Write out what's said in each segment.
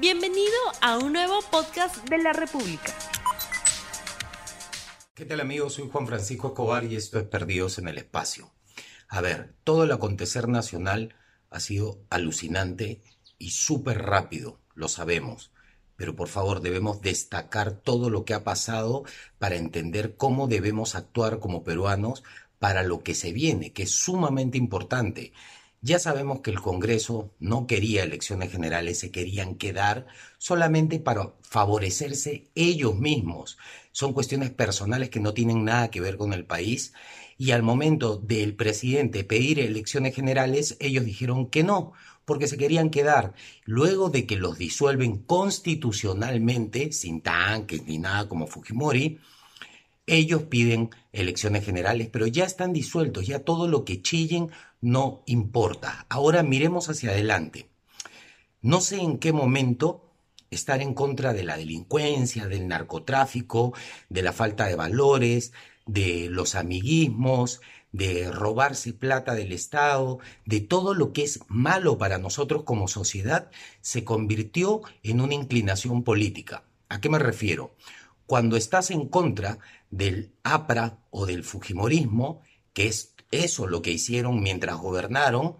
Bienvenido a un nuevo podcast de la República. ¿Qué tal amigos? Soy Juan Francisco Escobar y esto es Perdidos en el Espacio. A ver, todo el acontecer nacional ha sido alucinante y súper rápido, lo sabemos. Pero por favor debemos destacar todo lo que ha pasado para entender cómo debemos actuar como peruanos para lo que se viene, que es sumamente importante. Ya sabemos que el Congreso no quería elecciones generales, se querían quedar solamente para favorecerse ellos mismos. Son cuestiones personales que no tienen nada que ver con el país y al momento del presidente pedir elecciones generales, ellos dijeron que no, porque se querían quedar. Luego de que los disuelven constitucionalmente, sin tanques ni nada como Fujimori, ellos piden elecciones generales, pero ya están disueltos, ya todo lo que chillen no importa. Ahora miremos hacia adelante. No sé en qué momento estar en contra de la delincuencia, del narcotráfico, de la falta de valores, de los amiguismos, de robarse plata del Estado, de todo lo que es malo para nosotros como sociedad, se convirtió en una inclinación política. ¿A qué me refiero? Cuando estás en contra del APRA o del Fujimorismo, que es eso lo que hicieron mientras gobernaron,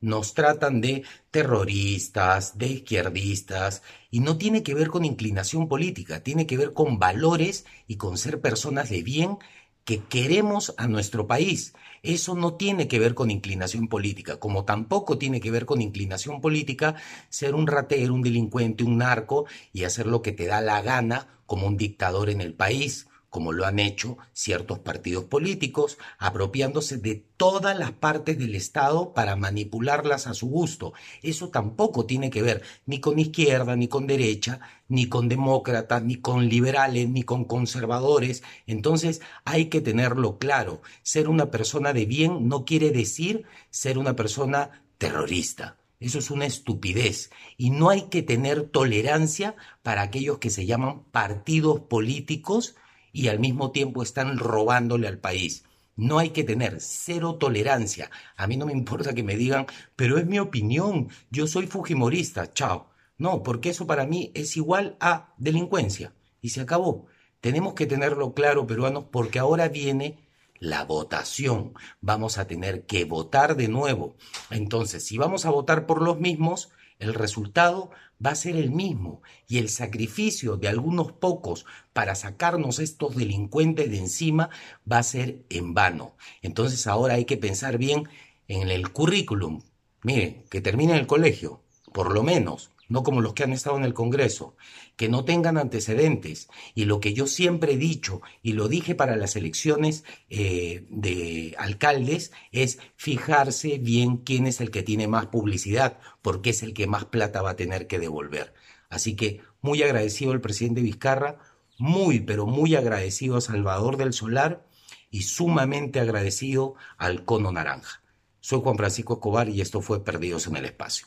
nos tratan de terroristas, de izquierdistas, y no tiene que ver con inclinación política, tiene que ver con valores y con ser personas de bien que queremos a nuestro país. Eso no tiene que ver con inclinación política, como tampoco tiene que ver con inclinación política ser un ratero, un delincuente, un narco y hacer lo que te da la gana como un dictador en el país como lo han hecho ciertos partidos políticos, apropiándose de todas las partes del Estado para manipularlas a su gusto. Eso tampoco tiene que ver ni con izquierda, ni con derecha, ni con demócratas, ni con liberales, ni con conservadores. Entonces hay que tenerlo claro. Ser una persona de bien no quiere decir ser una persona terrorista. Eso es una estupidez. Y no hay que tener tolerancia para aquellos que se llaman partidos políticos y al mismo tiempo están robándole al país. No hay que tener cero tolerancia. A mí no me importa que me digan, pero es mi opinión, yo soy fujimorista, chao. No, porque eso para mí es igual a delincuencia. Y se acabó. Tenemos que tenerlo claro, peruanos, porque ahora viene la votación. Vamos a tener que votar de nuevo. Entonces, si vamos a votar por los mismos, el resultado va a ser el mismo y el sacrificio de algunos pocos para sacarnos estos delincuentes de encima va a ser en vano. Entonces ahora hay que pensar bien en el currículum. Miren, que termine el colegio, por lo menos, no como los que han estado en el Congreso, que no tengan antecedentes. Y lo que yo siempre he dicho, y lo dije para las elecciones eh, de alcaldes, es fijarse bien quién es el que tiene más publicidad, porque es el que más plata va a tener que devolver. Así que muy agradecido al presidente Vizcarra, muy, pero muy agradecido a Salvador del Solar y sumamente agradecido al Cono Naranja. Soy Juan Francisco Escobar y esto fue Perdidos en el Espacio.